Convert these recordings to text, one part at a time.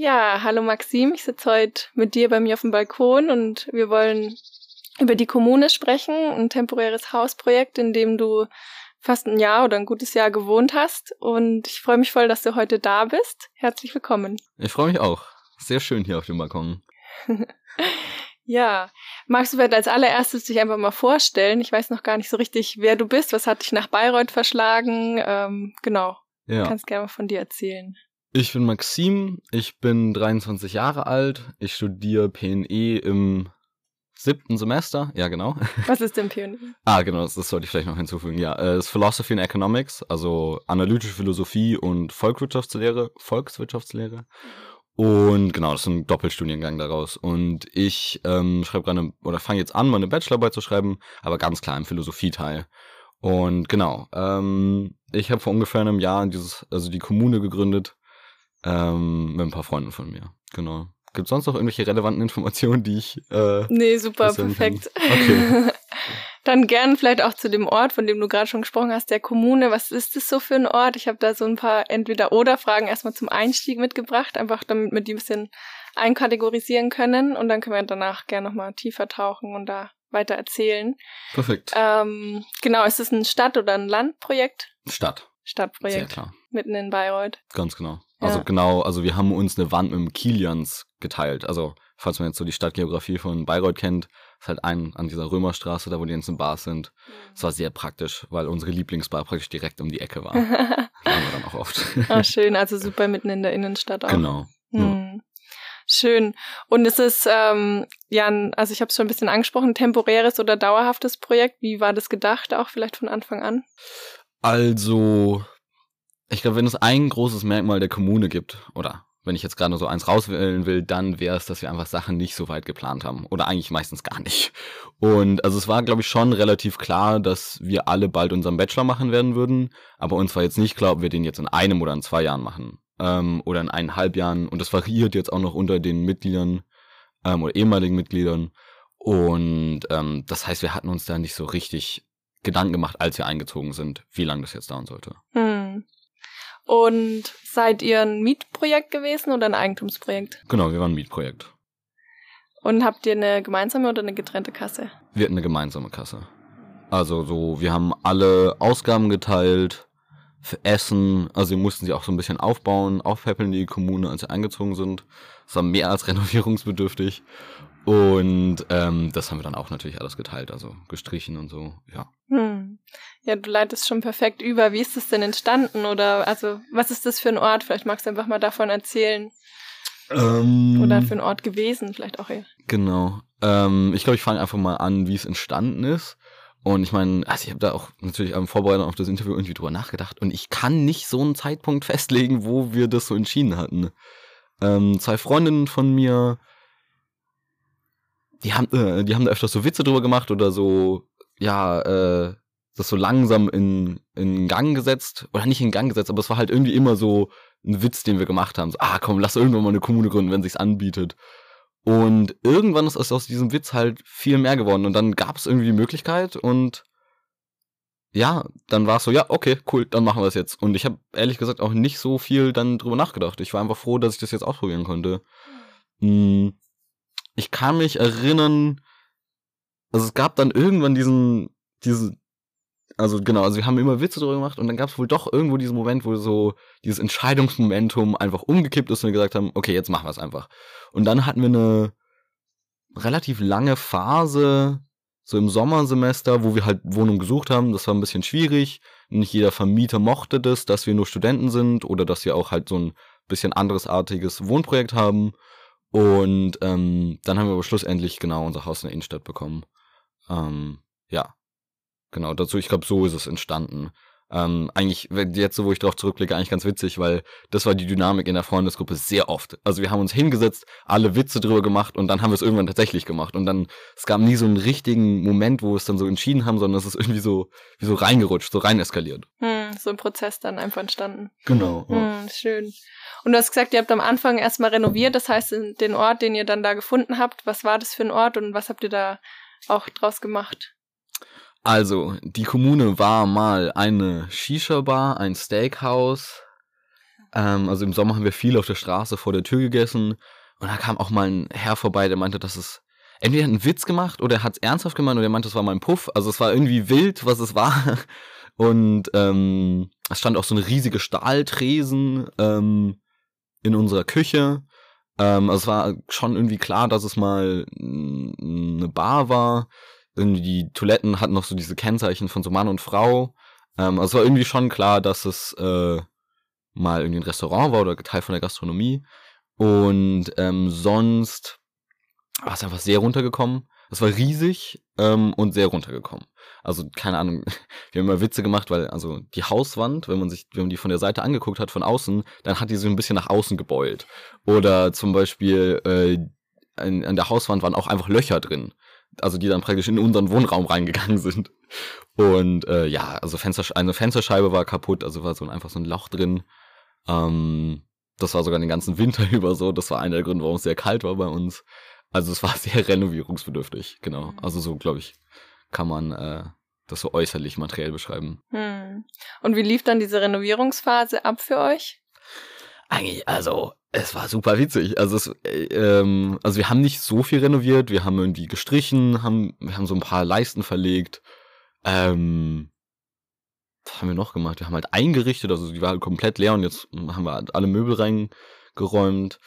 Ja, hallo Maxim, ich sitze heute mit dir bei mir auf dem Balkon und wir wollen über die Kommune sprechen, ein temporäres Hausprojekt, in dem du fast ein Jahr oder ein gutes Jahr gewohnt hast. Und ich freue mich voll, dass du heute da bist. Herzlich willkommen. Ich freue mich auch. Sehr schön hier auf dem Balkon. ja, magst du vielleicht als allererstes dich einfach mal vorstellen? Ich weiß noch gar nicht so richtig, wer du bist. Was hat dich nach Bayreuth verschlagen? Ähm, genau. Ja. Du kannst gerne mal von dir erzählen. Ich bin Maxim, ich bin 23 Jahre alt, ich studiere PNE im siebten Semester, ja genau. Was ist denn PNE? ah, genau, das, das, sollte ich vielleicht noch hinzufügen. Ja, es äh, ist Philosophy and Economics, also analytische Philosophie und Volkswirtschaftslehre, Volkswirtschaftslehre. Und genau, das ist ein Doppelstudiengang daraus. Und ich ähm, schreibe gerade oder fange jetzt an, meine Bachelorarbeit zu schreiben, aber ganz klar im Philosophieteil. Und genau, ähm, ich habe vor ungefähr einem Jahr dieses, also die Kommune gegründet ähm, mit ein paar Freunden von mir. Genau. Gibt es sonst noch irgendwelche relevanten Informationen, die ich. Äh, nee, super, perfekt. Okay. Dann gern vielleicht auch zu dem Ort, von dem du gerade schon gesprochen hast, der Kommune. Was ist das so für ein Ort? Ich habe da so ein paar Entweder-Oder-Fragen erstmal zum Einstieg mitgebracht, einfach damit wir die ein bisschen einkategorisieren können. Und dann können wir danach gerne nochmal tiefer tauchen und da weiter erzählen. Perfekt. Ähm, genau, ist es ein Stadt- oder ein Landprojekt? Stadt. Stadtprojekt. Sehr klar. Mitten in Bayreuth. Ganz genau. Also ja. genau, also wir haben uns eine Wand mit dem Kilians geteilt. Also falls man jetzt so die Stadtgeografie von Bayreuth kennt, ist halt ein an dieser Römerstraße, da wo die ganzen Bars sind. Es war sehr praktisch, weil unsere Lieblingsbar praktisch direkt um die Ecke war. waren wir dann auch oft. Ah, schön, also super mitten in der Innenstadt auch. Genau. Hm. Schön. Und es ist, ähm, ja, also ich habe es schon ein bisschen angesprochen, temporäres oder dauerhaftes Projekt. Wie war das gedacht, auch vielleicht von Anfang an? Also, ich glaube, wenn es ein großes Merkmal der Kommune gibt, oder wenn ich jetzt gerade so eins rauswählen will, dann wäre es, dass wir einfach Sachen nicht so weit geplant haben. Oder eigentlich meistens gar nicht. Und also es war, glaube ich, schon relativ klar, dass wir alle bald unseren Bachelor machen werden würden. Aber uns war jetzt nicht klar, ob wir den jetzt in einem oder in zwei Jahren machen. Ähm, oder in eineinhalb Jahren. Und das variiert jetzt auch noch unter den Mitgliedern ähm, oder ehemaligen Mitgliedern. Und ähm, das heißt, wir hatten uns da nicht so richtig Gedanken gemacht, als wir eingezogen sind, wie lange das jetzt dauern sollte. Hm. Und seid ihr ein Mietprojekt gewesen oder ein Eigentumsprojekt? Genau, wir waren ein Mietprojekt. Und habt ihr eine gemeinsame oder eine getrennte Kasse? Wir hatten eine gemeinsame Kasse. Also so, wir haben alle Ausgaben geteilt für Essen. Also wir mussten sie auch so ein bisschen aufbauen, aufpäppeln, die Kommune, als sie eingezogen sind. Es war mehr als renovierungsbedürftig. Und ähm, das haben wir dann auch natürlich alles geteilt, also gestrichen und so, ja. Hm. Ja, du leitest schon perfekt über. Wie ist das denn entstanden? Oder also, was ist das für ein Ort? Vielleicht magst du einfach mal davon erzählen. Ähm, Oder für ein Ort gewesen, vielleicht auch eher. Genau. Ähm, ich glaube, ich fange einfach mal an, wie es entstanden ist. Und ich meine, also ich habe da auch natürlich am Vorbereitung auf das Interview irgendwie drüber nachgedacht. Und ich kann nicht so einen Zeitpunkt festlegen, wo wir das so entschieden hatten. Ähm, zwei Freundinnen von mir die haben, äh, die haben da öfters so Witze drüber gemacht oder so, ja, äh, das so langsam in, in Gang gesetzt. Oder nicht in Gang gesetzt, aber es war halt irgendwie immer so ein Witz, den wir gemacht haben. So, ah, komm, lass irgendwann mal eine Kommune gründen, wenn sich's anbietet. Und irgendwann ist aus diesem Witz halt viel mehr geworden. Und dann gab es irgendwie die Möglichkeit und ja, dann war es so, ja, okay, cool, dann machen wir es jetzt. Und ich habe ehrlich gesagt auch nicht so viel dann drüber nachgedacht. Ich war einfach froh, dass ich das jetzt ausprobieren konnte. Mhm ich kann mich erinnern, also es gab dann irgendwann diesen, diesen, also genau, also wir haben immer Witze darüber gemacht und dann gab es wohl doch irgendwo diesen Moment, wo so dieses Entscheidungsmomentum einfach umgekippt ist und wir gesagt haben, okay, jetzt machen wir es einfach. Und dann hatten wir eine relativ lange Phase, so im Sommersemester, wo wir halt Wohnung gesucht haben. Das war ein bisschen schwierig. Nicht jeder Vermieter mochte das, dass wir nur Studenten sind oder dass wir auch halt so ein bisschen anderesartiges Wohnprojekt haben. Und ähm, dann haben wir aber schlussendlich genau unser Haus in der Innenstadt bekommen. Ähm, ja, genau, dazu, ich glaube, so ist es entstanden. Ähm, eigentlich, jetzt so, wo ich drauf zurückblicke, eigentlich ganz witzig, weil das war die Dynamik in der Freundesgruppe sehr oft. Also wir haben uns hingesetzt, alle Witze drüber gemacht und dann haben wir es irgendwann tatsächlich gemacht. Und dann, es gab nie so einen richtigen Moment, wo wir es dann so entschieden haben, sondern es ist irgendwie so, wie so reingerutscht, so rein eskaliert. Hm, so ein Prozess dann einfach entstanden. Genau. Ja. Hm, schön. Und du hast gesagt, ihr habt am Anfang erstmal renoviert, das heißt, den Ort, den ihr dann da gefunden habt, was war das für ein Ort und was habt ihr da auch draus gemacht? Also, die Kommune war mal eine Shisha-Bar, ein Steakhouse, Ähm, also im Sommer haben wir viel auf der Straße vor der Tür gegessen. Und da kam auch mal ein Herr vorbei, der meinte, dass es entweder einen Witz gemacht oder er hat es ernsthaft gemeint oder er meinte, es war mal ein Puff. Also es war irgendwie wild, was es war. Und ähm, es stand auch so eine riesige Stahltresen ähm, in unserer Küche. Ähm, also es war schon irgendwie klar, dass es mal eine Bar war. Irgendwie die Toiletten hatten noch so diese Kennzeichen von so Mann und Frau. Ähm, also es war irgendwie schon klar, dass es äh, mal irgendwie ein Restaurant war oder Teil von der Gastronomie. Und ähm, sonst war es einfach sehr runtergekommen. Es war riesig ähm, und sehr runtergekommen. Also keine Ahnung, wir haben immer Witze gemacht, weil also die Hauswand, wenn man sich, wenn man die von der Seite angeguckt hat, von außen, dann hat die so ein bisschen nach außen gebeult. Oder zum Beispiel äh, an, an der Hauswand waren auch einfach Löcher drin. Also die dann praktisch in unseren Wohnraum reingegangen sind. Und äh, ja, also Fenster, eine Fensterscheibe war kaputt, also war so einfach so ein Loch drin. Ähm, das war sogar den ganzen Winter über so. Das war einer der Gründe, warum es sehr kalt war bei uns. Also es war sehr renovierungsbedürftig, genau. Mhm. Also so, glaube ich, kann man äh, das so äußerlich materiell beschreiben. Hm. Und wie lief dann diese Renovierungsphase ab für euch? Eigentlich, also es war super witzig. Also, es, äh, ähm, also wir haben nicht so viel renoviert, wir haben irgendwie gestrichen, haben, wir haben so ein paar Leisten verlegt. Ähm, was haben wir noch gemacht? Wir haben halt eingerichtet, also die war halt komplett leer und jetzt haben wir halt alle Möbel reingeräumt.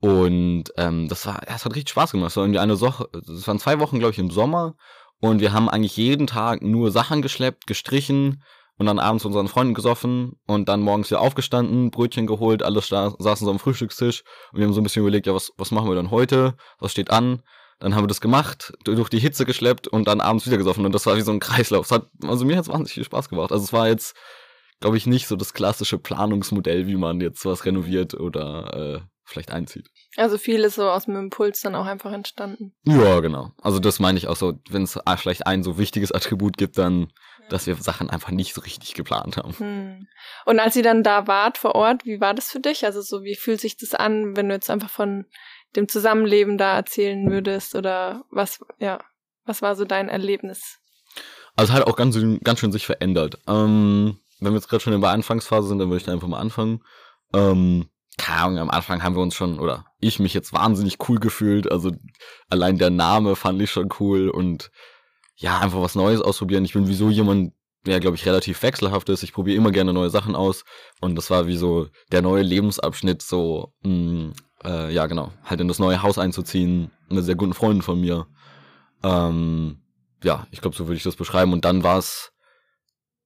Und ähm, das war, ja, es hat richtig Spaß gemacht. Es war irgendwie eine Woche, es waren zwei Wochen, glaube ich, im Sommer. Und wir haben eigentlich jeden Tag nur Sachen geschleppt, gestrichen und dann abends unseren Freunden gesoffen und dann morgens wieder aufgestanden, Brötchen geholt, alles da, saßen so am Frühstückstisch und wir haben so ein bisschen überlegt, ja, was, was machen wir dann heute? Was steht an? Dann haben wir das gemacht, durch die Hitze geschleppt und dann abends wieder gesoffen. Und das war wie so ein Kreislauf. Es hat, also mir hat es wahnsinnig viel Spaß gemacht. Also es war jetzt, glaube ich, nicht so das klassische Planungsmodell, wie man jetzt was renoviert oder äh, vielleicht einzieht. Also viel ist so aus dem Impuls dann auch einfach entstanden. Ja, genau. Also das meine ich auch so, wenn es vielleicht ein so wichtiges Attribut gibt, dann, dass wir Sachen einfach nicht so richtig geplant haben. Hm. Und als ihr dann da wart vor Ort, wie war das für dich? Also so, wie fühlt sich das an, wenn du jetzt einfach von dem Zusammenleben da erzählen würdest oder was, ja, was war so dein Erlebnis? Also es hat auch ganz, ganz schön sich verändert. Ähm, wenn wir jetzt gerade schon in der Anfangsphase sind, dann würde ich da einfach mal anfangen. Ähm, keine Ahnung, am Anfang haben wir uns schon, oder ich mich jetzt wahnsinnig cool gefühlt. Also allein der Name fand ich schon cool und ja, einfach was Neues ausprobieren. Ich bin wieso jemand, der, glaube ich, relativ wechselhaft ist. Ich probiere immer gerne neue Sachen aus. Und das war wie so der neue Lebensabschnitt, so, mh, mm, äh, ja, genau, halt in das neue Haus einzuziehen. Eine sehr guten Freundin von mir. Ähm, ja, ich glaube, so würde ich das beschreiben. Und dann war es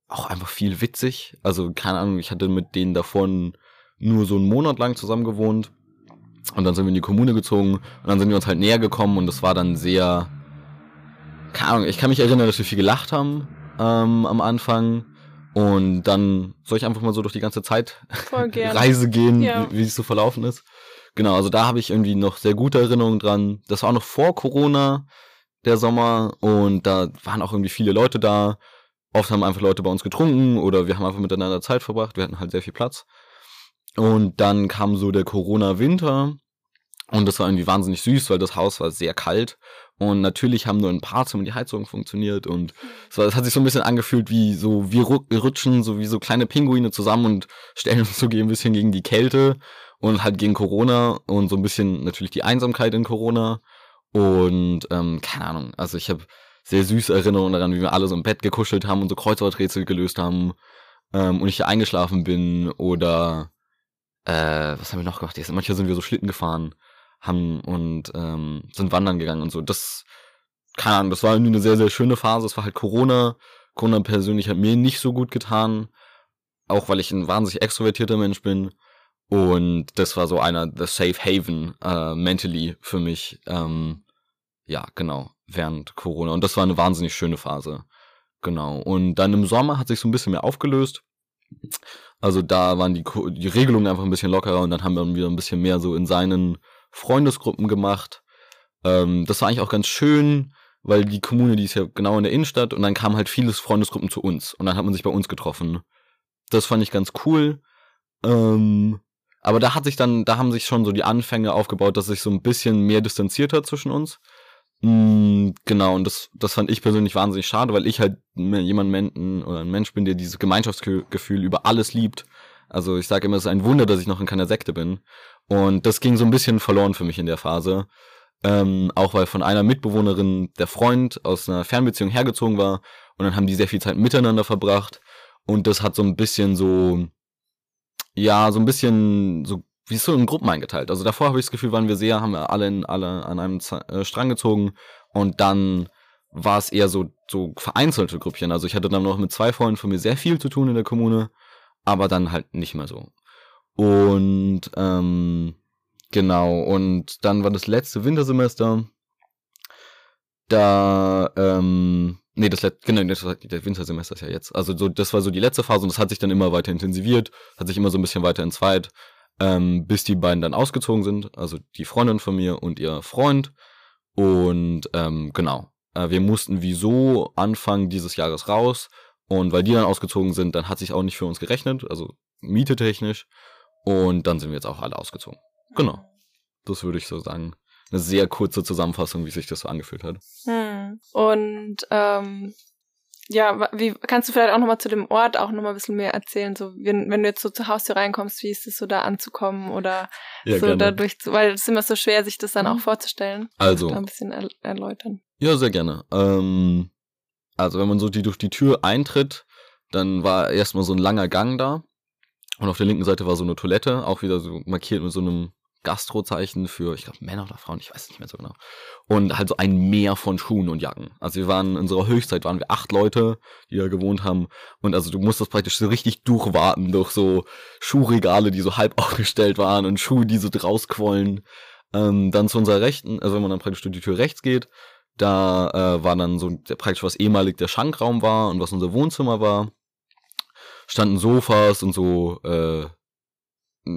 auch einfach viel witzig. Also, keine Ahnung, ich hatte mit denen davon nur so einen Monat lang zusammen gewohnt. Und dann sind wir in die Kommune gezogen und dann sind wir uns halt näher gekommen und das war dann sehr. Keine Ahnung, ich kann mich erinnern, dass wir viel gelacht haben ähm, am Anfang. Und dann soll ich einfach mal so durch die ganze Zeit Reise gehen, ja. wie, es so verlaufen ist. Genau, also da habe ich irgendwie noch sehr gute Erinnerungen dran. Das war auch noch vor Corona, der Sommer, und da waren auch irgendwie viele Leute da. Oft haben einfach Leute bei uns getrunken oder wir haben einfach miteinander Zeit verbracht. Wir hatten halt sehr viel Platz. Und dann kam so der Corona-Winter und das war irgendwie wahnsinnig süß, weil das Haus war sehr kalt. Und natürlich haben nur ein paar Zimmer die Heizung funktioniert und war, es hat sich so ein bisschen angefühlt wie so, wir rutschen so wie so kleine Pinguine zusammen und stellen uns so ein bisschen gegen die Kälte und halt gegen Corona und so ein bisschen natürlich die Einsamkeit in Corona. Und ähm, keine Ahnung, also ich habe sehr süße Erinnerungen daran, wie wir alle so im Bett gekuschelt haben und so Kreuzworträtsel gelöst haben ähm, und ich hier eingeschlafen bin oder äh, was haben wir noch gemacht? Manchmal sind wir so Schlitten gefahren haben und ähm, sind wandern gegangen und so. Das, keine Ahnung, das war irgendwie eine sehr, sehr schöne Phase. Es war halt Corona. Corona persönlich hat mir nicht so gut getan. Auch weil ich ein wahnsinnig extrovertierter Mensch bin. Und das war so einer, the safe haven, äh, mentally für mich. Ähm, ja, genau, während Corona. Und das war eine wahnsinnig schöne Phase. Genau. Und dann im Sommer hat sich so ein bisschen mehr aufgelöst. Also da waren die, die Regelungen einfach ein bisschen lockerer und dann haben wir wieder ein bisschen mehr so in seinen Freundesgruppen gemacht. Ähm, das war eigentlich auch ganz schön, weil die Kommune, die ist ja genau in der Innenstadt und dann kamen halt viele Freundesgruppen zu uns und dann hat man sich bei uns getroffen. Das fand ich ganz cool. Ähm, aber da hat sich dann, da haben sich schon so die Anfänge aufgebaut, dass sich so ein bisschen mehr distanziert hat zwischen uns. Mm, genau, und das, das fand ich persönlich wahnsinnig schade, weil ich halt jemand oder ein Mensch bin, der dieses Gemeinschaftsgefühl über alles liebt. Also ich sage immer, es ist ein Wunder, dass ich noch in keiner Sekte bin. Und das ging so ein bisschen verloren für mich in der Phase. Ähm, auch weil von einer Mitbewohnerin der Freund aus einer Fernbeziehung hergezogen war und dann haben die sehr viel Zeit miteinander verbracht und das hat so ein bisschen so, ja, so ein bisschen so wie so in Gruppen eingeteilt. Also davor habe ich das Gefühl, waren wir sehr, haben wir alle, in, alle an einem Z äh, Strang gezogen und dann war es eher so, so vereinzelte Grüppchen. Also ich hatte dann noch mit zwei Freunden von mir sehr viel zu tun in der Kommune, aber dann halt nicht mehr so. Und ähm, genau, und dann war das letzte Wintersemester. Da, ähm, nee, das letzte, genau, das, der Wintersemester ist ja jetzt. Also so, das war so die letzte Phase und das hat sich dann immer weiter intensiviert, hat sich immer so ein bisschen weiter entzweit, ähm, bis die beiden dann ausgezogen sind, also die Freundin von mir und ihr Freund. Und ähm, genau, äh, wir mussten wieso Anfang dieses Jahres raus. Und weil die dann ausgezogen sind, dann hat sich auch nicht für uns gerechnet, also mietetechnisch. Und dann sind wir jetzt auch alle ausgezogen. Genau. Das würde ich so sagen. Eine sehr kurze Zusammenfassung, wie sich das so angefühlt hat. Hm. Und ähm, ja, wie kannst du vielleicht auch nochmal zu dem Ort auch nochmal ein bisschen mehr erzählen? So, wenn, wenn du jetzt so zu Hause reinkommst, wie ist es so da anzukommen oder ja, so gerne. dadurch zu, weil es ist immer so schwer, sich das dann auch mhm. vorzustellen. Also. Da ein bisschen er erläutern. Ja, sehr gerne. Ähm, also wenn man so die durch die Tür eintritt, dann war erstmal so ein langer Gang da. Und auf der linken Seite war so eine Toilette, auch wieder so markiert mit so einem Gastrozeichen für, ich glaube, Männer oder Frauen, ich weiß es nicht mehr so genau. Und halt so ein Meer von Schuhen und Jacken. Also wir waren, in unserer Höchstzeit waren wir acht Leute, die da gewohnt haben. Und also du musstest praktisch so richtig durchwarten durch so Schuhregale, die so halb aufgestellt waren und Schuhe, die so rausquollen. Ähm, dann zu unserer Rechten, also wenn man dann praktisch durch die Tür rechts geht, da äh, war dann so praktisch was ehemalig der Schankraum war und was unser Wohnzimmer war standen Sofas und so äh,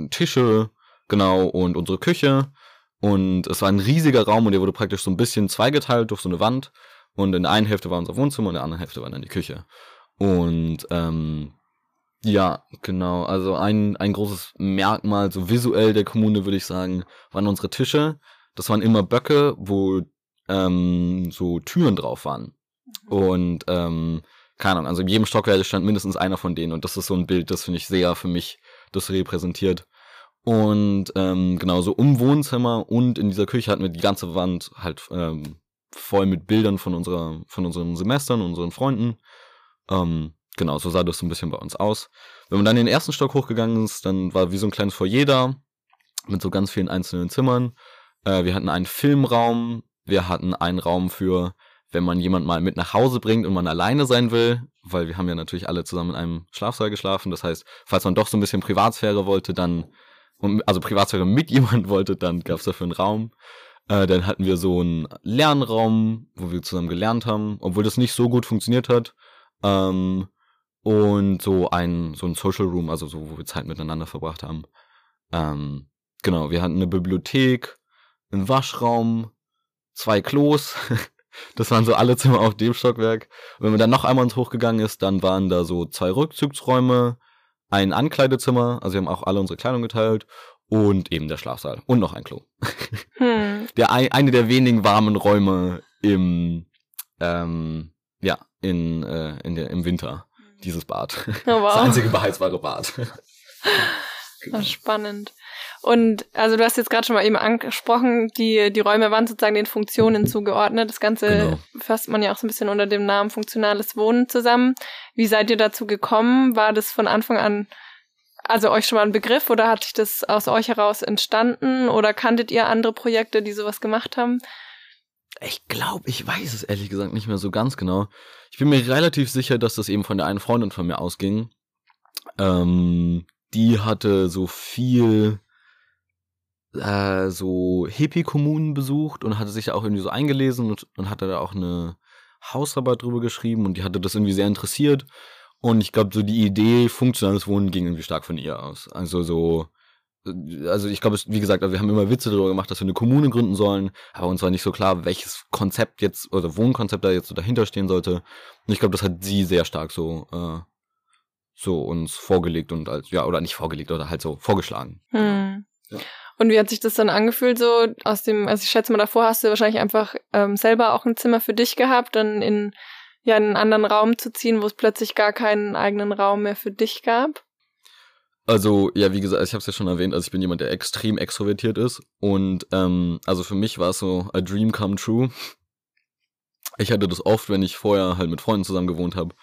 Tische, genau, und unsere Küche. Und es war ein riesiger Raum und der wurde praktisch so ein bisschen zweigeteilt durch so eine Wand. Und in der einen Hälfte war unser Wohnzimmer und in der anderen Hälfte war dann die Küche. Und ähm, ja, genau. Also ein, ein großes Merkmal, so visuell der Kommune, würde ich sagen, waren unsere Tische. Das waren immer Böcke, wo ähm, so Türen drauf waren. Mhm. Und ähm, keine Ahnung, also in jedem Stockwerk stand mindestens einer von denen und das ist so ein Bild, das finde ich sehr für mich, das repräsentiert. Und ähm, genau, so um Wohnzimmer und in dieser Küche hatten wir die ganze Wand halt ähm, voll mit Bildern von unserer, von unseren Semestern, unseren Freunden. Ähm, genau, so sah das so ein bisschen bei uns aus. Wenn man dann in den ersten Stock hochgegangen ist, dann war wie so ein kleines Foyer da, mit so ganz vielen einzelnen Zimmern. Äh, wir hatten einen Filmraum, wir hatten einen Raum für wenn man jemand mal mit nach Hause bringt und man alleine sein will, weil wir haben ja natürlich alle zusammen in einem Schlafsaal geschlafen. Das heißt, falls man doch so ein bisschen Privatsphäre wollte, dann, also Privatsphäre mit jemand wollte, dann gab es dafür einen Raum. Äh, dann hatten wir so einen Lernraum, wo wir zusammen gelernt haben, obwohl das nicht so gut funktioniert hat. Ähm, und so ein, so ein Social Room, also so, wo wir Zeit miteinander verbracht haben. Ähm, genau, wir hatten eine Bibliothek, einen Waschraum, zwei Klos, Das waren so alle Zimmer auf dem Stockwerk. Und wenn man dann noch einmal ins hochgegangen ist, dann waren da so zwei Rückzugsräume, ein Ankleidezimmer, also wir haben auch alle unsere Kleidung geteilt und eben der Schlafsaal und noch ein Klo. Hm. Der eine der wenigen warmen Räume im ähm, ja in äh, in der im Winter dieses Bad. Oh, wow. Das einzige beheizbare Bad. Spannend. Und also du hast jetzt gerade schon mal eben angesprochen, die, die Räume waren sozusagen den Funktionen zugeordnet. Das Ganze genau. fasst man ja auch so ein bisschen unter dem Namen funktionales Wohnen zusammen. Wie seid ihr dazu gekommen? War das von Anfang an also euch schon mal ein Begriff oder hat sich das aus euch heraus entstanden oder kanntet ihr andere Projekte, die sowas gemacht haben? Ich glaube, ich weiß es ehrlich gesagt nicht mehr so ganz genau. Ich bin mir relativ sicher, dass das eben von der einen Freundin von mir ausging. Ähm, die hatte so viel äh, so Hippie-Kommunen besucht und hatte sich auch irgendwie so eingelesen und, und hatte da auch eine Hausarbeit drüber geschrieben und die hatte das irgendwie sehr interessiert. Und ich glaube, so die Idee funktionales Wohnen ging irgendwie stark von ihr aus. Also so, also ich glaube, wie gesagt, also wir haben immer Witze darüber gemacht, dass wir eine Kommune gründen sollen, aber uns war nicht so klar, welches Konzept jetzt oder Wohnkonzept da jetzt so dahinter stehen sollte. Und ich glaube, das hat sie sehr stark so äh, so uns vorgelegt und als ja oder nicht vorgelegt oder halt so vorgeschlagen. Hm. Ja. Und wie hat sich das dann angefühlt so aus dem, also ich schätze mal davor hast du wahrscheinlich einfach ähm, selber auch ein Zimmer für dich gehabt, dann in ja in einen anderen Raum zu ziehen, wo es plötzlich gar keinen eigenen Raum mehr für dich gab? Also, ja, wie gesagt, ich habe es ja schon erwähnt, also ich bin jemand, der extrem extrovertiert ist. Und ähm, also für mich war es so a dream come true. Ich hatte das oft, wenn ich vorher halt mit Freunden zusammen gewohnt habe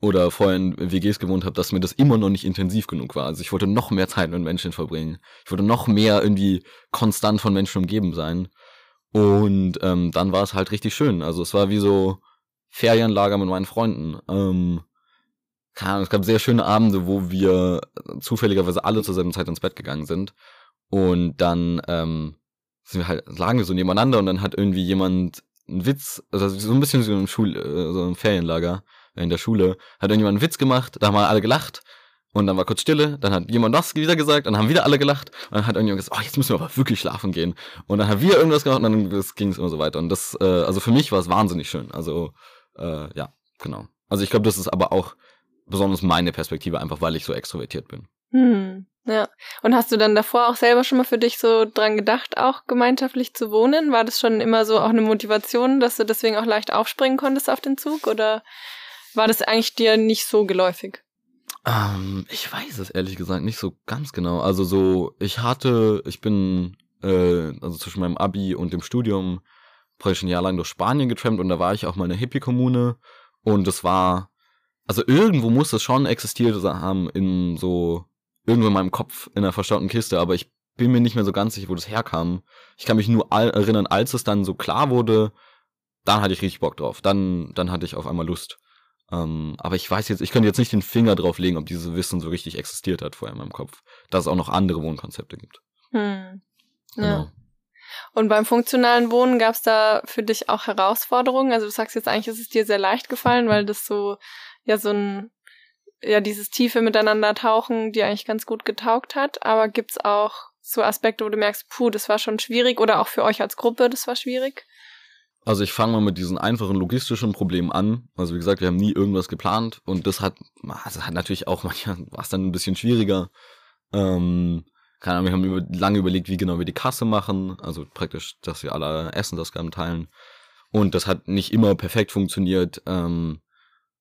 oder vorher in WGs gewohnt habe, dass mir das immer noch nicht intensiv genug war. Also ich wollte noch mehr Zeit mit Menschen verbringen. Ich wollte noch mehr irgendwie konstant von Menschen umgeben sein. Und ähm, dann war es halt richtig schön. Also es war wie so Ferienlager mit meinen Freunden. Ähm, keine Ahnung, es gab sehr schöne Abende, wo wir zufälligerweise alle zur selben Zeit ins Bett gegangen sind. Und dann ähm, sind wir halt, lagen wir so nebeneinander und dann hat irgendwie jemand einen Witz, also so ein bisschen so im Schul, äh, so im Ferienlager in der Schule, hat irgendjemand einen Witz gemacht, da haben alle gelacht und dann war kurz Stille, dann hat jemand das wieder gesagt, dann haben wieder alle gelacht und dann hat irgendjemand gesagt, oh, jetzt müssen wir aber wirklich schlafen gehen. Und dann hat wieder irgendwas gemacht und dann ging es immer so weiter. Und das, äh, also für mich war es wahnsinnig schön. Also, äh, ja, genau. Also ich glaube, das ist aber auch besonders meine Perspektive, einfach weil ich so extrovertiert bin. Hm, ja. Und hast du dann davor auch selber schon mal für dich so dran gedacht, auch gemeinschaftlich zu wohnen? War das schon immer so auch eine Motivation, dass du deswegen auch leicht aufspringen konntest auf den Zug? Oder war das eigentlich dir nicht so geläufig? Ähm, ich weiß es ehrlich gesagt nicht so ganz genau. Also so, ich hatte, ich bin, äh, also zwischen meinem Abi und dem Studium praktisch ein Jahr lang durch Spanien getrampt und da war ich auch mal in einer Hippie-Kommune und das war, also irgendwo muss das schon existiert haben in so, irgendwo in meinem Kopf in einer verstauten Kiste, aber ich bin mir nicht mehr so ganz sicher, wo das herkam. Ich kann mich nur erinnern, als es dann so klar wurde, dann hatte ich richtig Bock drauf. Dann, dann hatte ich auf einmal Lust. Ähm, aber ich weiß jetzt, ich könnte jetzt nicht den Finger drauf legen, ob dieses Wissen so richtig existiert hat vorher in meinem Kopf, dass es auch noch andere Wohnkonzepte gibt. Hm. Genau. Ja. Und beim funktionalen Wohnen gab es da für dich auch Herausforderungen? Also du sagst jetzt eigentlich, ist es dir sehr leicht gefallen, weil das so, ja, so ein, ja, dieses tiefe Miteinander tauchen dir eigentlich ganz gut getaugt hat. Aber gibt's auch so Aspekte, wo du merkst, puh, das war schon schwierig oder auch für euch als Gruppe, das war schwierig? Also ich fange mal mit diesen einfachen logistischen Problemen an. Also wie gesagt, wir haben nie irgendwas geplant und das hat, also hat natürlich auch manchmal war es dann ein bisschen schwieriger. Ähm, keine Ahnung, wir haben über, lange überlegt, wie genau wir die Kasse machen. Also praktisch, dass wir alle Essensausgaben teilen. Und das hat nicht immer perfekt funktioniert. Ähm,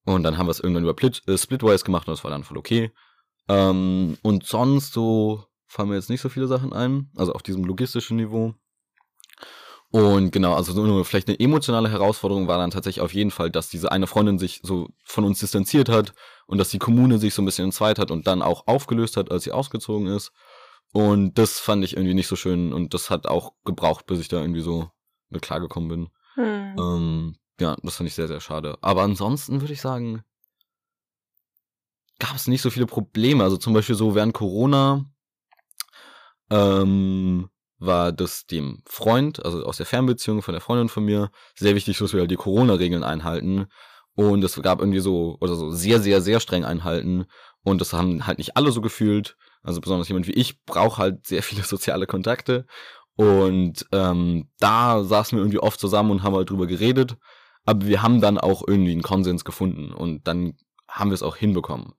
und dann haben wir es irgendwann über Plit, äh, Splitwise gemacht und das war dann voll okay. Ähm, und sonst so fallen mir jetzt nicht so viele Sachen ein. Also auf diesem logistischen Niveau. Und genau, also nur vielleicht eine emotionale Herausforderung war dann tatsächlich auf jeden Fall, dass diese eine Freundin sich so von uns distanziert hat und dass die Kommune sich so ein bisschen entzweit hat und dann auch aufgelöst hat, als sie ausgezogen ist. Und das fand ich irgendwie nicht so schön und das hat auch gebraucht, bis ich da irgendwie so mit klargekommen bin. Hm. Ähm, ja, das fand ich sehr, sehr schade. Aber ansonsten würde ich sagen, gab es nicht so viele Probleme. Also zum Beispiel so während Corona ähm, war das dem Freund, also aus der Fernbeziehung von der Freundin von mir, sehr wichtig, dass wir halt die Corona-Regeln einhalten. Und es gab irgendwie so, oder so sehr, sehr, sehr streng einhalten. Und das haben halt nicht alle so gefühlt. Also besonders jemand wie ich braucht halt sehr viele soziale Kontakte. Und ähm, da saßen wir irgendwie oft zusammen und haben halt drüber geredet. Aber wir haben dann auch irgendwie einen Konsens gefunden und dann haben wir es auch hinbekommen.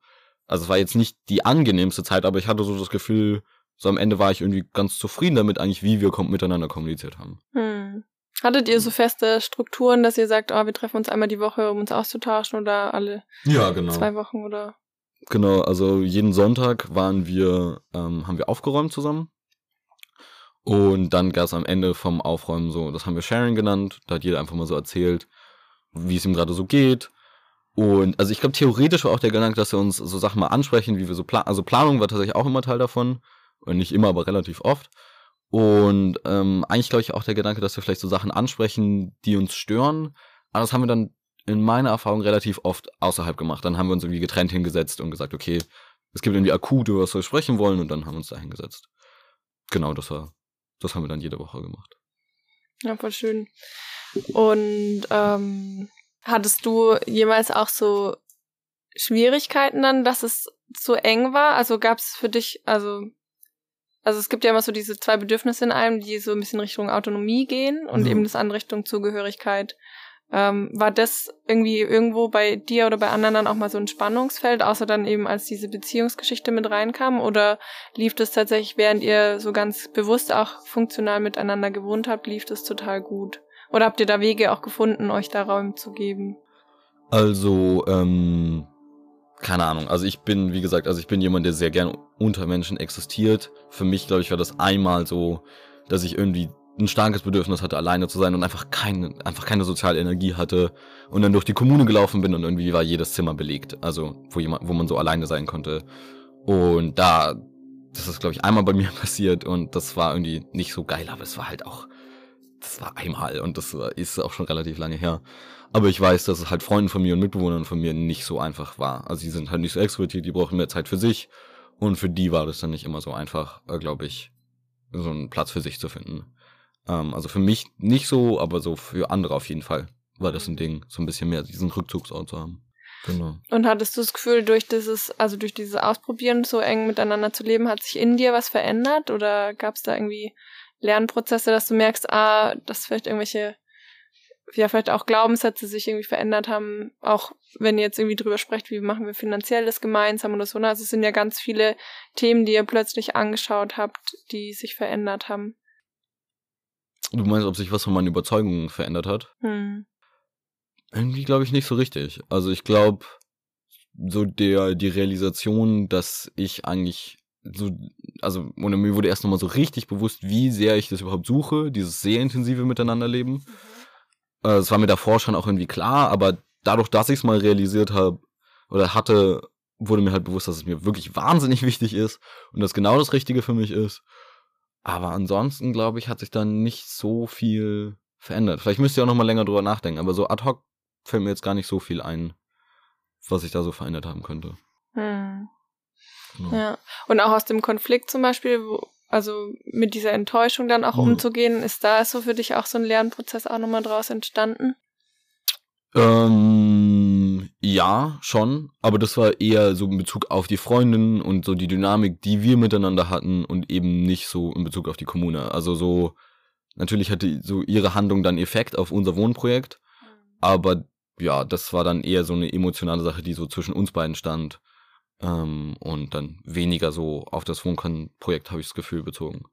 Also es war jetzt nicht die angenehmste Zeit, aber ich hatte so das Gefühl, so am Ende war ich irgendwie ganz zufrieden damit eigentlich, wie wir miteinander kommuniziert haben. Hm. Hattet ihr so feste Strukturen, dass ihr sagt, oh, wir treffen uns einmal die Woche, um uns auszutauschen oder alle ja, genau. zwei Wochen oder? Genau, also jeden Sonntag waren wir, ähm, haben wir aufgeräumt zusammen. Und dann gab es am Ende vom Aufräumen so, das haben wir Sharing genannt. Da hat jeder einfach mal so erzählt, wie es ihm gerade so geht. Und also ich glaube, theoretisch war auch der Gedanke, dass wir uns so Sachen mal ansprechen, wie wir so planen. Also Planung war tatsächlich auch immer Teil davon. Und nicht immer, aber relativ oft. Und ähm, eigentlich glaube ich auch der Gedanke, dass wir vielleicht so Sachen ansprechen, die uns stören. Aber das haben wir dann in meiner Erfahrung relativ oft außerhalb gemacht. Dann haben wir uns irgendwie getrennt hingesetzt und gesagt, okay, es gibt irgendwie akut, über was wir sprechen wollen und dann haben wir uns da hingesetzt. Genau, das war, das haben wir dann jede Woche gemacht. Ja, voll schön. Und ähm, hattest du jemals auch so Schwierigkeiten dann, dass es zu eng war? Also gab es für dich, also also es gibt ja immer so diese zwei Bedürfnisse in einem, die so ein bisschen Richtung Autonomie gehen und mhm. eben das andere Richtung Zugehörigkeit. Ähm, war das irgendwie irgendwo bei dir oder bei anderen dann auch mal so ein Spannungsfeld, außer dann eben als diese Beziehungsgeschichte mit reinkam? Oder lief das tatsächlich, während ihr so ganz bewusst auch funktional miteinander gewohnt habt, lief das total gut? Oder habt ihr da Wege auch gefunden, euch da Raum zu geben? Also, ähm, keine Ahnung. Also ich bin, wie gesagt, also ich bin jemand, der sehr gern unter Menschen existiert. Für mich, glaube ich, war das einmal so, dass ich irgendwie ein starkes Bedürfnis hatte, alleine zu sein und einfach keine, einfach keine soziale Energie hatte und dann durch die Kommune gelaufen bin und irgendwie war jedes Zimmer belegt. Also, wo jemand, wo man so alleine sein konnte. Und da, das ist, glaube ich, einmal bei mir passiert und das war irgendwie nicht so geil, aber es war halt auch, das war einmal und das ist auch schon relativ lange her. Aber ich weiß, dass es halt Freunden von mir und Mitbewohnern von mir nicht so einfach war. Also die sind halt nicht so extrovertiert, die brauchen mehr Zeit für sich. Und für die war das dann nicht immer so einfach, äh, glaube ich, so einen Platz für sich zu finden. Ähm, also für mich nicht so, aber so für andere auf jeden Fall war das ein Ding, so ein bisschen mehr diesen Rückzugsort zu haben. Genau. Und hattest du das Gefühl, durch dieses, also durch dieses Ausprobieren so eng miteinander zu leben, hat sich in dir was verändert? Oder gab es da irgendwie Lernprozesse, dass du merkst, ah, dass vielleicht irgendwelche ja vielleicht auch Glaubenssätze sich irgendwie verändert haben, auch wenn ihr jetzt irgendwie drüber sprecht, wie machen wir finanziell das gemeinsam oder so. Ne? Also es sind ja ganz viele Themen, die ihr plötzlich angeschaut habt, die sich verändert haben. Du meinst, ob sich was von meinen Überzeugungen verändert hat? Hm. Irgendwie glaube ich nicht so richtig. Also ich glaube, so der, die Realisation, dass ich eigentlich so, also und mir wurde erst nochmal so richtig bewusst, wie sehr ich das überhaupt suche, dieses sehr intensive Miteinanderleben. Mhm es war mir davor schon auch irgendwie klar, aber dadurch, dass ich es mal realisiert habe oder hatte, wurde mir halt bewusst, dass es mir wirklich wahnsinnig wichtig ist und das genau das Richtige für mich ist. Aber ansonsten, glaube ich, hat sich dann nicht so viel verändert. Vielleicht müsst ihr auch noch mal länger drüber nachdenken, aber so ad hoc fällt mir jetzt gar nicht so viel ein, was sich da so verändert haben könnte. Hm. Genau. Ja. Und auch aus dem Konflikt zum Beispiel, wo, also mit dieser Enttäuschung dann auch mhm. umzugehen, ist da so für dich auch so ein Lernprozess auch nochmal draus entstanden? Ähm, ja, schon. Aber das war eher so in Bezug auf die Freundin und so die Dynamik, die wir miteinander hatten und eben nicht so in Bezug auf die Kommune. Also so, natürlich hatte so ihre Handlung dann Effekt auf unser Wohnprojekt. Mhm. Aber ja, das war dann eher so eine emotionale Sache, die so zwischen uns beiden stand. Ähm, und dann weniger so auf das Wohnkon-Projekt, habe ich das Gefühl, bezogen.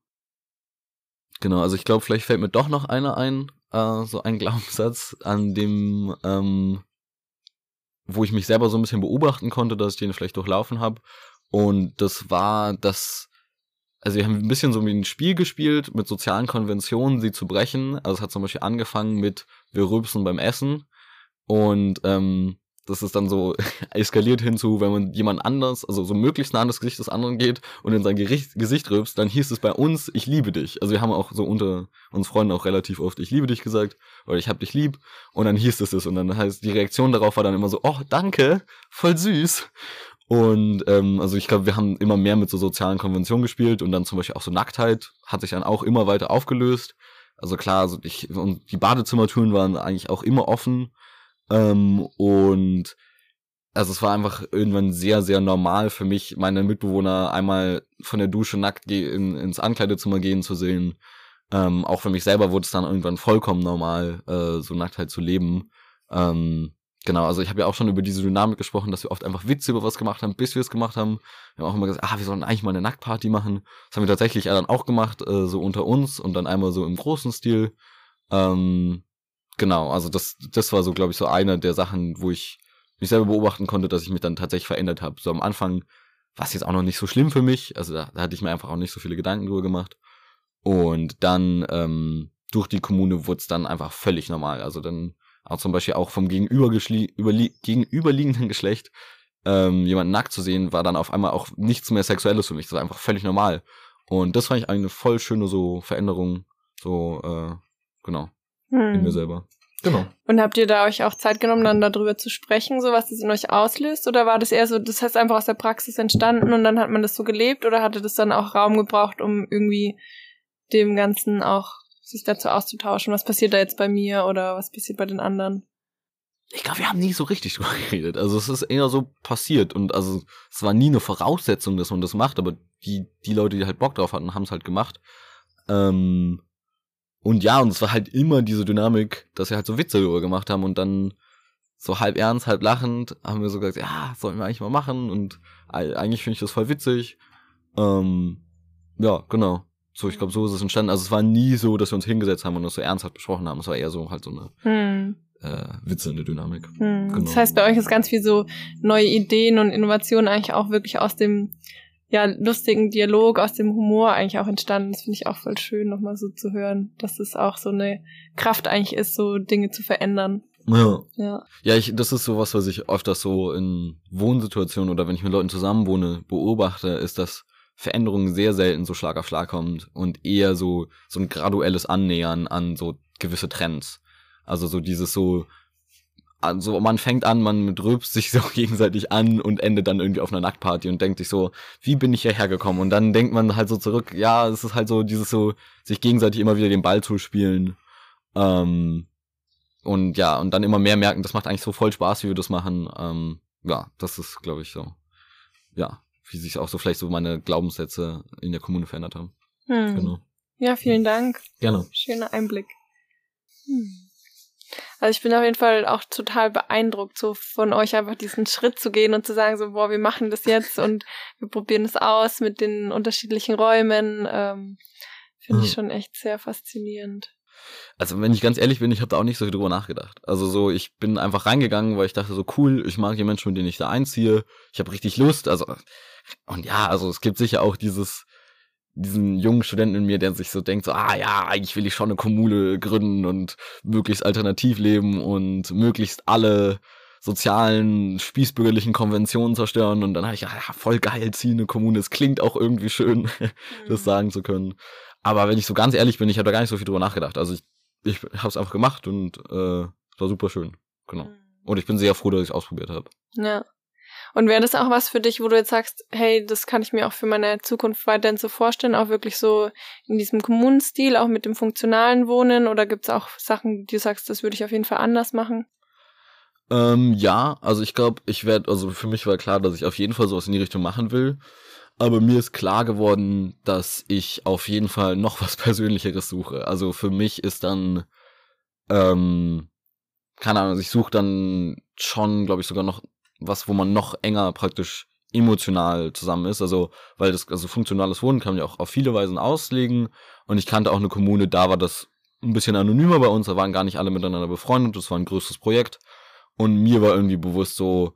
Genau, also ich glaube, vielleicht fällt mir doch noch einer ein, äh, so ein Glaubenssatz, an dem, ähm, wo ich mich selber so ein bisschen beobachten konnte, dass ich den vielleicht durchlaufen habe. Und das war, dass, also wir haben ein bisschen so wie ein Spiel gespielt, mit sozialen Konventionen sie zu brechen. Also es hat zum Beispiel angefangen mit, wir rülpsen beim Essen. Und ähm, das ist dann so eskaliert hinzu, wenn man jemand anders, also so möglichst nah an das Gesicht des anderen geht und in sein Gericht, Gesicht rübst, dann hieß es bei uns, ich liebe dich. Also wir haben auch so unter uns Freunden auch relativ oft, ich liebe dich gesagt oder ich hab dich lieb und dann hieß es es und dann heißt die Reaktion darauf war dann immer so, oh danke, voll süß. Und ähm, also ich glaube, wir haben immer mehr mit so sozialen Konventionen gespielt und dann zum Beispiel auch so Nacktheit hat sich dann auch immer weiter aufgelöst. Also klar, also ich, und die Badezimmertüren waren eigentlich auch immer offen ähm, und also es war einfach irgendwann sehr, sehr normal für mich, meine Mitbewohner einmal von der Dusche nackt in, ins Ankleidezimmer gehen zu sehen. Ähm, auch für mich selber wurde es dann irgendwann vollkommen normal, äh, so nackt halt zu leben. Ähm, genau, also ich habe ja auch schon über diese Dynamik gesprochen, dass wir oft einfach Witze über was gemacht haben, bis wir es gemacht haben. Wir haben auch immer gesagt, ah, wir sollen eigentlich mal eine Nacktparty machen. Das haben wir tatsächlich dann auch gemacht, äh, so unter uns und dann einmal so im großen Stil. Ähm, genau, also das, das war so, glaube ich, so eine der Sachen, wo ich mich selber beobachten konnte, dass ich mich dann tatsächlich verändert habe. So am Anfang war es jetzt auch noch nicht so schlimm für mich, also da, da hatte ich mir einfach auch nicht so viele Gedanken drüber gemacht. Und dann ähm, durch die Kommune wurde es dann einfach völlig normal. Also dann auch zum Beispiel auch vom gegenüberliegenden Geschlecht ähm, jemanden nackt zu sehen, war dann auf einmal auch nichts mehr Sexuelles für mich. Das war einfach völlig normal. Und das fand ich eine voll schöne so Veränderung. So, äh, genau hm. in mir selber. Genau. Und habt ihr da euch auch Zeit genommen, dann darüber zu sprechen, so was das in euch auslöst? Oder war das eher so, das heißt einfach aus der Praxis entstanden und dann hat man das so gelebt? Oder hatte das dann auch Raum gebraucht, um irgendwie dem Ganzen auch sich dazu auszutauschen? Was passiert da jetzt bei mir oder was passiert bei den anderen? Ich glaube, wir haben nie so richtig drüber geredet. Also es ist eher so passiert und also es war nie eine Voraussetzung, dass man das macht, aber die, die Leute, die halt Bock drauf hatten, haben es halt gemacht. Ähm, und ja, und es war halt immer diese Dynamik, dass wir halt so Witze darüber gemacht haben und dann so halb ernst, halb lachend haben wir so gesagt, ja, sollen wir eigentlich mal machen und eigentlich finde ich das voll witzig. Ähm, ja, genau. So, ich glaube, so ist es entstanden. Also es war nie so, dass wir uns hingesetzt haben und das so ernsthaft besprochen haben. Es war eher so halt so eine, hm. äh, witzelnde Dynamik. Hm. Genau. Das heißt, bei euch ist ganz viel so neue Ideen und Innovationen eigentlich auch wirklich aus dem ja, lustigen Dialog, aus dem Humor eigentlich auch entstanden. Das finde ich auch voll schön, nochmal so zu hören, dass es auch so eine Kraft eigentlich ist, so Dinge zu verändern. Ja. Ja, ja ich, das ist sowas, was ich öfters so in Wohnsituationen oder wenn ich mit Leuten zusammenwohne, beobachte, ist, dass Veränderungen sehr selten so Schlag auf Schlag kommt und eher so, so ein graduelles Annähern an so gewisse Trends. Also so dieses so, also man fängt an, man dröbst sich so gegenseitig an und endet dann irgendwie auf einer Nacktparty und denkt sich so, wie bin ich hierher gekommen? Und dann denkt man halt so zurück, ja, es ist halt so dieses so, sich gegenseitig immer wieder den Ball zu spielen. Ähm, und ja, und dann immer mehr merken, das macht eigentlich so voll Spaß, wie wir das machen. Ähm, ja, das ist, glaube ich, so. Ja, wie sich auch so vielleicht so meine Glaubenssätze in der Kommune verändert haben. Hm. Genau. Ja, vielen Dank. Gerne. Schöner Einblick. Hm. Also ich bin auf jeden Fall auch total beeindruckt, so von euch einfach diesen Schritt zu gehen und zu sagen, so, boah, wir machen das jetzt und wir probieren es aus mit den unterschiedlichen Räumen. Ähm, Finde hm. ich schon echt sehr faszinierend. Also wenn ich ganz ehrlich bin, ich habe da auch nicht so viel drüber nachgedacht. Also so, ich bin einfach reingegangen, weil ich dachte so cool, ich mag die Menschen, mit denen ich da einziehe. Ich habe richtig Lust. Also und ja, also es gibt sicher auch dieses diesen jungen Studenten in mir, der sich so denkt, so, ah ja, eigentlich will ich schon eine Kommune gründen und möglichst alternativ leben und möglichst alle sozialen, spießbürgerlichen Konventionen zerstören. Und dann habe ich, ja, voll geil, zieh eine Kommune. Es klingt auch irgendwie schön, das mhm. sagen zu können. Aber wenn ich so ganz ehrlich bin, ich habe da gar nicht so viel drüber nachgedacht. Also ich, ich habe es einfach gemacht und äh, war super schön. Genau. Mhm. Und ich bin sehr froh, dass ich es ausprobiert habe. Ja. Und wäre das auch was für dich, wo du jetzt sagst, hey, das kann ich mir auch für meine Zukunft weiterhin so vorstellen, auch wirklich so in diesem Kommunenstil, auch mit dem funktionalen Wohnen? Oder gibt es auch Sachen, die du sagst, das würde ich auf jeden Fall anders machen? Ähm, ja, also ich glaube, ich werde, also für mich war klar, dass ich auf jeden Fall sowas in die Richtung machen will. Aber mir ist klar geworden, dass ich auf jeden Fall noch was Persönlicheres suche. Also für mich ist dann, ähm, keine Ahnung, also ich suche dann schon, glaube ich, sogar noch was, wo man noch enger praktisch emotional zusammen ist. Also, weil das, also funktionales Wohnen kann man ja auch auf viele Weisen auslegen. Und ich kannte auch eine Kommune, da war das ein bisschen anonymer bei uns, da waren gar nicht alle miteinander befreundet, das war ein größeres Projekt. Und mir war irgendwie bewusst so,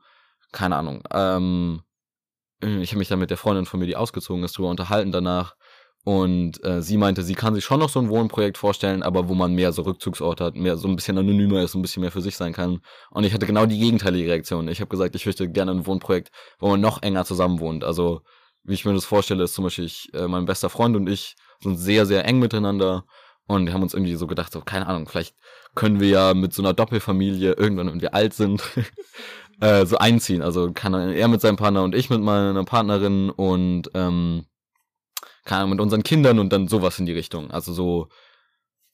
keine Ahnung, ähm, ich habe mich dann mit der Freundin von mir, die ausgezogen ist, drüber unterhalten danach. Und äh, sie meinte, sie kann sich schon noch so ein Wohnprojekt vorstellen, aber wo man mehr so Rückzugsort hat, mehr so ein bisschen anonymer ist, ein bisschen mehr für sich sein kann. Und ich hatte genau die gegenteilige Reaktion. Ich habe gesagt, ich möchte gerne ein Wohnprojekt, wo man noch enger zusammen wohnt. Also, wie ich mir das vorstelle, ist zum Beispiel ich, äh, mein bester Freund und ich sind sehr, sehr eng miteinander. Und wir haben uns irgendwie so gedacht, so, keine Ahnung, vielleicht können wir ja mit so einer Doppelfamilie irgendwann, wenn wir alt sind, äh, so einziehen. Also kann er mit seinem Partner und ich mit meiner Partnerin und ähm, keine Ahnung, mit unseren Kindern und dann sowas in die Richtung. Also so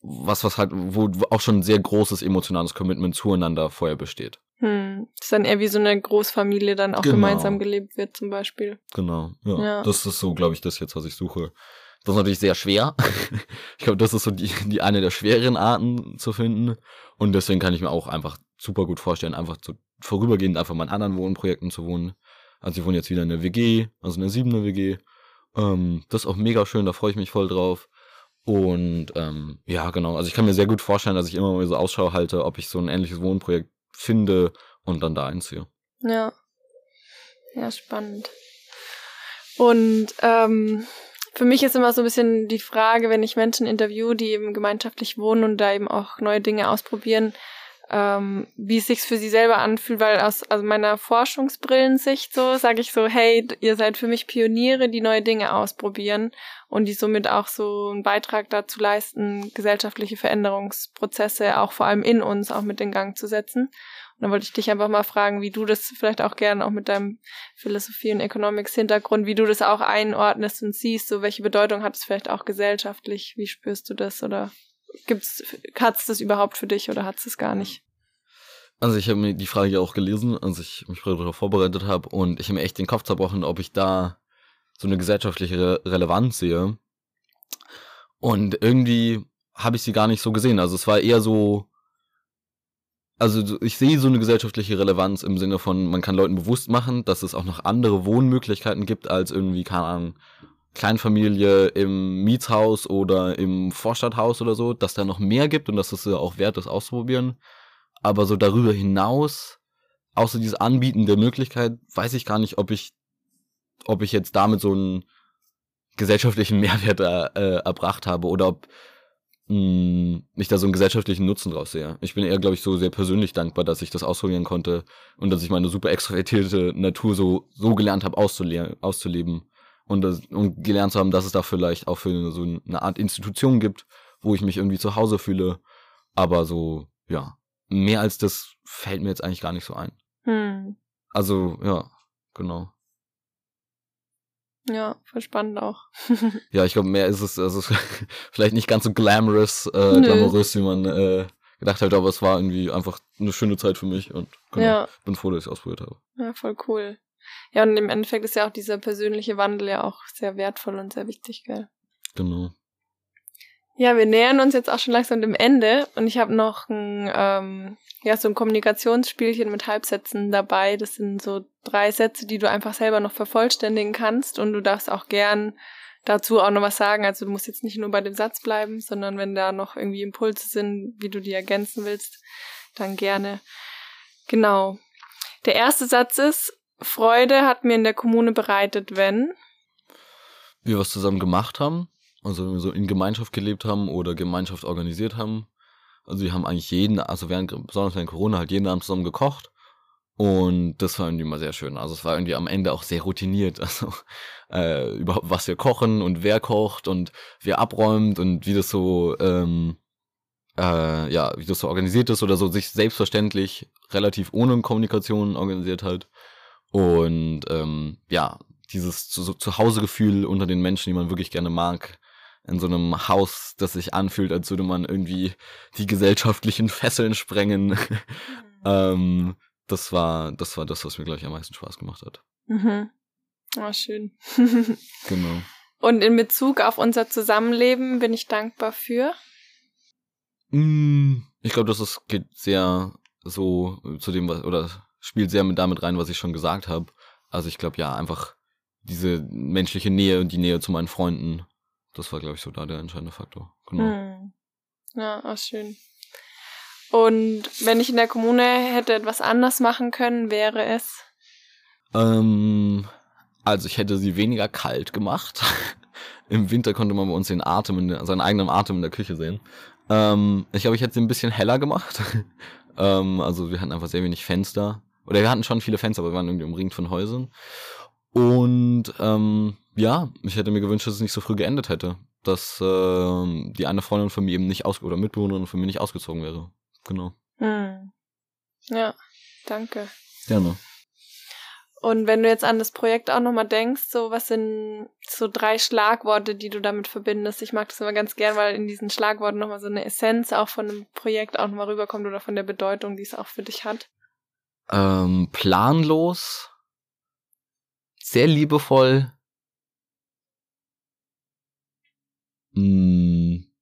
was, was halt, wo auch schon ein sehr großes emotionales Commitment zueinander vorher besteht. Hm. Das ist dann eher wie so eine Großfamilie dann auch genau. gemeinsam gelebt wird, zum Beispiel. Genau, ja. ja. Das ist so, glaube ich, das jetzt, was ich suche. Das ist natürlich sehr schwer. ich glaube, das ist so die, die eine der schwereren Arten zu finden. Und deswegen kann ich mir auch einfach super gut vorstellen, einfach zu, vorübergehend einfach mal in anderen Wohnprojekten zu wohnen. Also ich wohne jetzt wieder in der WG, also in der siebener WG. Ähm, das ist auch mega schön, da freue ich mich voll drauf. Und ähm, ja, genau. Also ich kann mir sehr gut vorstellen, dass ich immer mal so Ausschau halte, ob ich so ein ähnliches Wohnprojekt finde und dann da einziehe. Ja. Ja, spannend. Und ähm, für mich ist immer so ein bisschen die Frage, wenn ich Menschen interview, die eben gemeinschaftlich wohnen und da eben auch neue Dinge ausprobieren, ähm, wie es sich für sie selber anfühlt, weil aus also meiner Forschungsbrillensicht so sage ich so, hey, ihr seid für mich Pioniere, die neue Dinge ausprobieren und die somit auch so einen Beitrag dazu leisten, gesellschaftliche Veränderungsprozesse auch vor allem in uns auch mit in Gang zu setzen. Und dann wollte ich dich einfach mal fragen, wie du das vielleicht auch gerne auch mit deinem Philosophie und Economics Hintergrund, wie du das auch einordnest und siehst, so welche Bedeutung hat es vielleicht auch gesellschaftlich, wie spürst du das oder gibt's, hat's das überhaupt für dich oder hat's das gar nicht? Also ich habe mir die Frage auch gelesen, als ich mich darauf vorbereitet habe und ich habe mir echt den Kopf zerbrochen, ob ich da so eine gesellschaftliche Re Relevanz sehe. Und irgendwie habe ich sie gar nicht so gesehen. Also es war eher so, also ich sehe so eine gesellschaftliche Relevanz im Sinne von, man kann Leuten bewusst machen, dass es auch noch andere Wohnmöglichkeiten gibt als irgendwie, keine Ahnung, Kleinfamilie im Mietshaus oder im Vorstadthaus oder so, dass da noch mehr gibt und dass es ja auch wert ist auszuprobieren. Aber so darüber hinaus, außer dieses Anbieten der Möglichkeit, weiß ich gar nicht, ob ich, ob ich jetzt damit so einen gesellschaftlichen Mehrwert äh, erbracht habe oder ob mh, hm, ich da so einen gesellschaftlichen Nutzen draus sehe. Ich bin eher, glaube ich, so sehr persönlich dankbar, dass ich das ausprobieren konnte und dass ich meine super extrovertierte Natur so, so gelernt habe auszule auszuleben und, und gelernt zu haben, dass es da vielleicht auch für so eine Art Institution gibt, wo ich mich irgendwie zu Hause fühle. Aber so, ja, mehr als das fällt mir jetzt eigentlich gar nicht so ein. Hm. Also, ja, genau. Ja, voll spannend auch. ja, ich glaube, mehr ist es, also vielleicht nicht ganz so glamorous, äh, glamourös, wie man äh, gedacht hat, aber es war irgendwie einfach eine schöne Zeit für mich und genau, ja. bin froh, dass ich es ausprobiert habe. Ja, voll cool. Ja, und im Endeffekt ist ja auch dieser persönliche Wandel ja auch sehr wertvoll und sehr wichtig, gell? Genau. Ja, wir nähern uns jetzt auch schon langsam dem Ende und ich habe noch ein, ähm, ja, so ein Kommunikationsspielchen mit Halbsätzen dabei. Das sind so drei Sätze, die du einfach selber noch vervollständigen kannst und du darfst auch gern dazu auch noch was sagen. Also du musst jetzt nicht nur bei dem Satz bleiben, sondern wenn da noch irgendwie Impulse sind, wie du die ergänzen willst, dann gerne. Genau. Der erste Satz ist, Freude hat mir in der Kommune bereitet, wenn wir was zusammen gemacht haben, also so in Gemeinschaft gelebt haben oder Gemeinschaft organisiert haben also wir haben eigentlich jeden, also während, besonders während Corona halt jeden Abend zusammen gekocht. Und das war irgendwie immer sehr schön. Also es war irgendwie am Ende auch sehr routiniert. Also äh, überhaupt, was wir kochen und wer kocht und wer abräumt und wie das so, ähm, äh, ja, wie das so organisiert ist oder so sich selbstverständlich relativ ohne Kommunikation organisiert halt. Und ähm, ja, dieses Zuhausegefühl unter den Menschen, die man wirklich gerne mag, in so einem Haus, das sich anfühlt, als würde man irgendwie die gesellschaftlichen Fesseln sprengen. Mhm. ähm, das war, das war das, was mir, glaube ich, am meisten Spaß gemacht hat. Mhm. Oh, schön. genau. Und in Bezug auf unser Zusammenleben bin ich dankbar für? Mm, ich glaube, das ist, geht sehr so zu dem, was, oder spielt sehr mit damit rein, was ich schon gesagt habe. Also ich glaube, ja, einfach diese menschliche Nähe und die Nähe zu meinen Freunden das war, glaube ich, so da der entscheidende Faktor. Genau. Hm. Ja, auch schön. Und wenn ich in der Kommune hätte etwas anders machen können, wäre es? Ähm, also ich hätte sie weniger kalt gemacht. Im Winter konnte man bei uns den Atem, in der, seinen eigenen Atem in der Küche sehen. Ähm, ich glaube, ich hätte sie ein bisschen heller gemacht. ähm, also wir hatten einfach sehr wenig Fenster. Oder wir hatten schon viele Fenster, aber wir waren irgendwie umringt von Häusern. Und ähm, ja, ich hätte mir gewünscht, dass es nicht so früh geendet hätte. Dass äh, die eine Freundin von mir eben nicht aus oder Mitbewohnerin von mir nicht ausgezogen wäre. Genau. Hm. Ja, danke. Gerne. Und wenn du jetzt an das Projekt auch nochmal denkst, so was sind so drei Schlagworte, die du damit verbindest? Ich mag das immer ganz gern, weil in diesen Schlagworten nochmal so eine Essenz auch von einem Projekt auch nochmal rüberkommt oder von der Bedeutung, die es auch für dich hat. Ähm, planlos, sehr liebevoll, Mh, hm.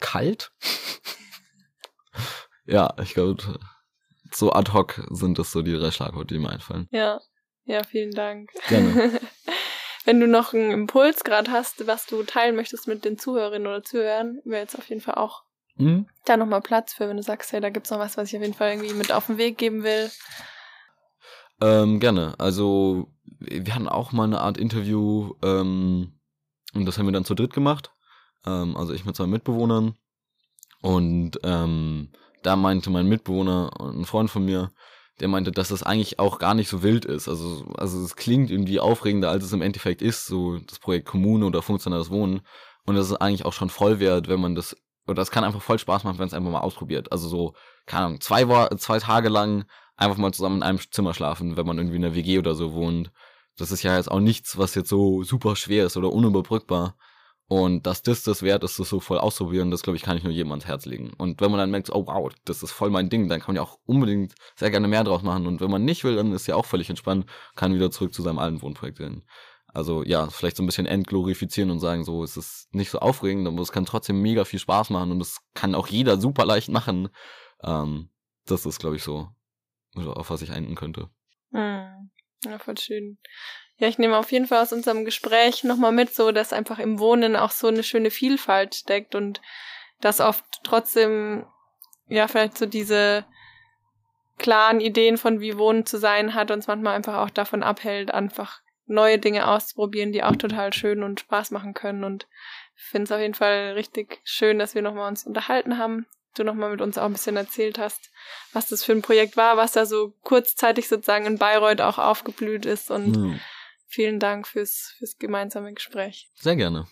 kalt? ja, ich glaube, so ad hoc sind das so die drei Schlagworte, die mir einfallen. Ja, ja, vielen Dank. Gerne. Wenn du noch einen Impuls gerade hast, was du teilen möchtest mit den Zuhörerinnen oder Zuhörern, wäre jetzt auf jeden Fall auch mhm. da nochmal Platz für, wenn du sagst, hey, da gibt's noch was, was ich auf jeden Fall irgendwie mit auf den Weg geben will. Ähm, gerne. Also, wir hatten auch mal eine Art Interview, ähm, und das haben wir dann zu dritt gemacht. Ähm, also ich mit zwei Mitbewohnern. Und ähm, da meinte mein Mitbewohner und ein Freund von mir, der meinte, dass das eigentlich auch gar nicht so wild ist. Also, also es klingt irgendwie aufregender, als es im Endeffekt ist, so das Projekt Kommune oder funktionales Wohnen. Und das ist eigentlich auch schon voll wert, wenn man das, oder das kann einfach voll Spaß machen, wenn es einfach mal ausprobiert. Also so, keine Ahnung, zwei, zwei Tage lang einfach mal zusammen in einem Zimmer schlafen, wenn man irgendwie in einer WG oder so wohnt das ist ja jetzt auch nichts, was jetzt so super schwer ist oder unüberbrückbar. Und dass das das wert ist, das so voll auszuprobieren, das glaube ich, kann ich nur jedem ans Herz legen. Und wenn man dann merkt, oh wow, das ist voll mein Ding, dann kann man ja auch unbedingt sehr gerne mehr draus machen. Und wenn man nicht will, dann ist ja auch völlig entspannt, kann wieder zurück zu seinem alten Wohnprojekt gehen. Also ja, vielleicht so ein bisschen entglorifizieren und sagen, so, es ist nicht so aufregend, aber es kann trotzdem mega viel Spaß machen und es kann auch jeder super leicht machen. Ähm, das ist, glaube ich, so, auf was ich enden könnte. Hm. Ja, voll schön. Ja, ich nehme auf jeden Fall aus unserem Gespräch nochmal mit, so dass einfach im Wohnen auch so eine schöne Vielfalt steckt und dass oft trotzdem ja, vielleicht so diese klaren Ideen von wie Wohnen zu sein hat uns manchmal einfach auch davon abhält, einfach neue Dinge auszuprobieren, die auch total schön und Spaß machen können. Und ich finde es auf jeden Fall richtig schön, dass wir nochmal uns unterhalten haben. Du nochmal mit uns auch ein bisschen erzählt hast, was das für ein Projekt war, was da so kurzzeitig sozusagen in Bayreuth auch aufgeblüht ist. Und mhm. vielen Dank fürs, fürs gemeinsame Gespräch. Sehr gerne.